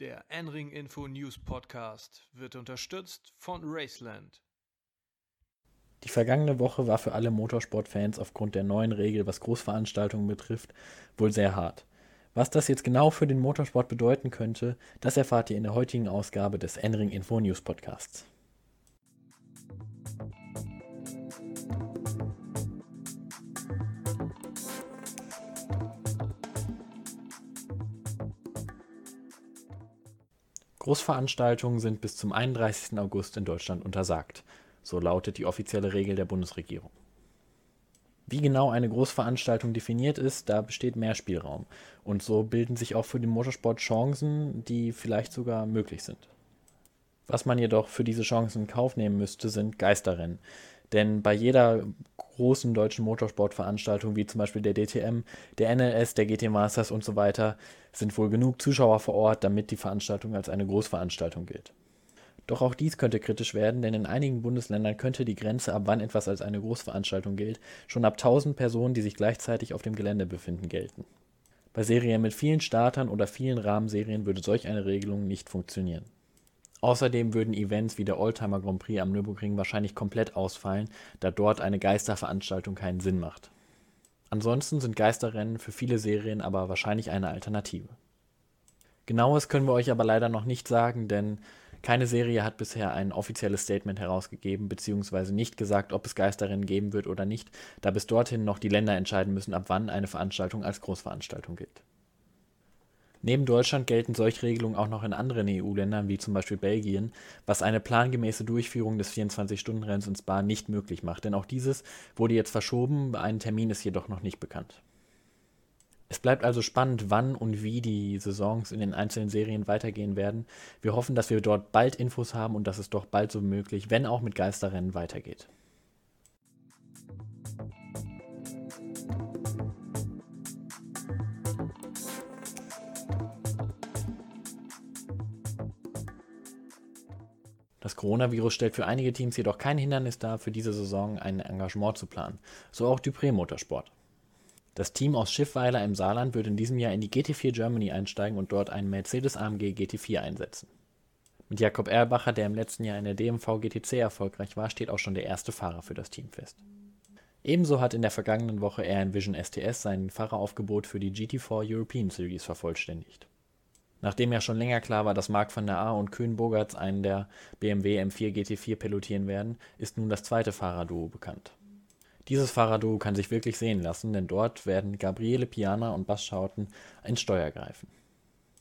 Der N-Ring Info News Podcast wird unterstützt von Raceland. Die vergangene Woche war für alle Motorsportfans aufgrund der neuen Regel, was Großveranstaltungen betrifft, wohl sehr hart. Was das jetzt genau für den Motorsport bedeuten könnte, das erfahrt ihr in der heutigen Ausgabe des N-Ring Info News Podcasts. Großveranstaltungen sind bis zum 31. August in Deutschland untersagt. So lautet die offizielle Regel der Bundesregierung. Wie genau eine Großveranstaltung definiert ist, da besteht mehr Spielraum. Und so bilden sich auch für den Motorsport Chancen, die vielleicht sogar möglich sind. Was man jedoch für diese Chancen in Kauf nehmen müsste, sind Geisterrennen. Denn bei jeder großen deutschen Motorsportveranstaltung, wie zum Beispiel der DTM, der NLS, der GT Masters und so weiter, sind wohl genug Zuschauer vor Ort, damit die Veranstaltung als eine Großveranstaltung gilt. Doch auch dies könnte kritisch werden, denn in einigen Bundesländern könnte die Grenze, ab wann etwas als eine Großveranstaltung gilt, schon ab 1000 Personen, die sich gleichzeitig auf dem Gelände befinden, gelten. Bei Serien mit vielen Startern oder vielen Rahmenserien würde solch eine Regelung nicht funktionieren. Außerdem würden Events wie der Oldtimer Grand Prix am Nürburgring wahrscheinlich komplett ausfallen, da dort eine Geisterveranstaltung keinen Sinn macht. Ansonsten sind Geisterrennen für viele Serien aber wahrscheinlich eine Alternative. Genaues können wir euch aber leider noch nicht sagen, denn keine Serie hat bisher ein offizielles Statement herausgegeben bzw. nicht gesagt, ob es Geisterrennen geben wird oder nicht, da bis dorthin noch die Länder entscheiden müssen, ab wann eine Veranstaltung als Großveranstaltung gilt. Neben Deutschland gelten solche Regelungen auch noch in anderen EU-Ländern wie zum Beispiel Belgien, was eine plangemäße Durchführung des 24-Stunden-Renns ins Spa nicht möglich macht, denn auch dieses wurde jetzt verschoben, ein Termin ist jedoch noch nicht bekannt. Es bleibt also spannend, wann und wie die Saisons in den einzelnen Serien weitergehen werden. Wir hoffen, dass wir dort bald Infos haben und dass es doch bald so möglich, wenn auch mit Geisterrennen, weitergeht. Das Coronavirus stellt für einige Teams jedoch kein Hindernis dar, für diese Saison ein Engagement zu planen. So auch Dupré Motorsport. Das Team aus Schiffweiler im Saarland wird in diesem Jahr in die GT4 Germany einsteigen und dort einen Mercedes AMG GT4 einsetzen. Mit Jakob Erlbacher, der im letzten Jahr in der DMV GTC erfolgreich war, steht auch schon der erste Fahrer für das Team fest. Ebenso hat in der vergangenen Woche Air Envision STS sein Fahreraufgebot für die GT4 European Series vervollständigt. Nachdem ja schon länger klar war, dass Marc van der A und Kühn Bogarts einen der BMW M4 GT4 pilotieren werden, ist nun das zweite Fahrerduo bekannt. Dieses Fahrerduo kann sich wirklich sehen lassen, denn dort werden Gabriele Piana und Bas Schauten ins Steuer greifen.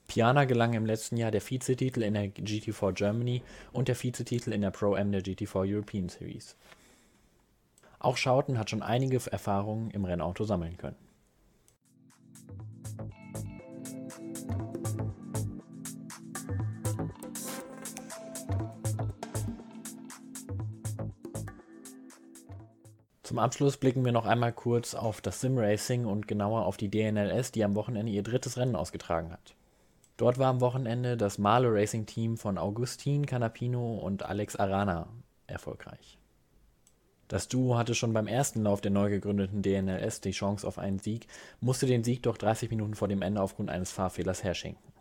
Piana gelang im letzten Jahr der Vizetitel in der GT4 Germany und der Vizetitel in der Pro-M der GT4 European Series. Auch Schauten hat schon einige Erfahrungen im Rennauto sammeln können. Zum Abschluss blicken wir noch einmal kurz auf das Sim Racing und genauer auf die DNLS, die am Wochenende ihr drittes Rennen ausgetragen hat. Dort war am Wochenende das Male Racing Team von Augustin Canapino und Alex Arana erfolgreich. Das Duo hatte schon beim ersten Lauf der neu gegründeten DNLS die Chance auf einen Sieg, musste den Sieg doch 30 Minuten vor dem Ende aufgrund eines Fahrfehlers herschenken.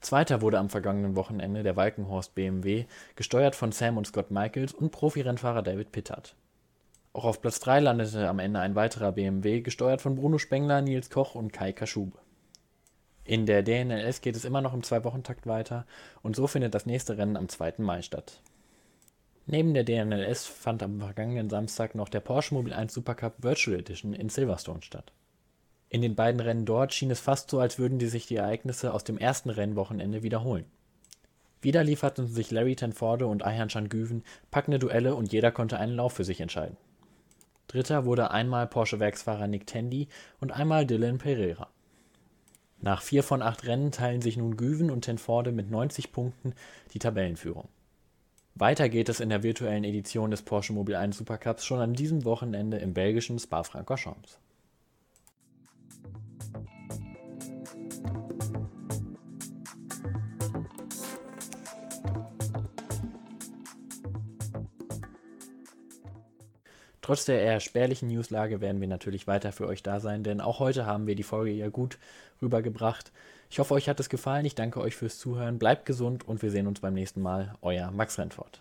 Zweiter wurde am vergangenen Wochenende der Walkenhorst BMW, gesteuert von Sam und Scott Michaels und Profirennfahrer David Pittard. Auch auf Platz 3 landete am Ende ein weiterer BMW, gesteuert von Bruno Spengler, Nils Koch und Kai Kaschube. In der DNLS geht es immer noch im Zwei-Wochen-Takt weiter und so findet das nächste Rennen am 2. Mai statt. Neben der DNLS fand am vergangenen Samstag noch der Porsche Mobil 1 Supercup Virtual Edition in Silverstone statt. In den beiden Rennen dort schien es fast so, als würden die sich die Ereignisse aus dem ersten Rennwochenende wiederholen. Wieder lieferten sich Larry Tenforde und Ayhan Güven packende Duelle und jeder konnte einen Lauf für sich entscheiden. Dritter wurde einmal Porsche-Werksfahrer Nick Tandy und einmal Dylan Pereira. Nach vier von acht Rennen teilen sich nun Güven und Tenforde mit 90 Punkten die Tabellenführung. Weiter geht es in der virtuellen Edition des Porsche Mobil 1 Supercups schon an diesem Wochenende im belgischen Spa-Francorchamps. Trotz der eher spärlichen Newslage werden wir natürlich weiter für euch da sein, denn auch heute haben wir die Folge ja gut rübergebracht. Ich hoffe, euch hat es gefallen. Ich danke euch fürs Zuhören. Bleibt gesund und wir sehen uns beim nächsten Mal. Euer Max Rentfort.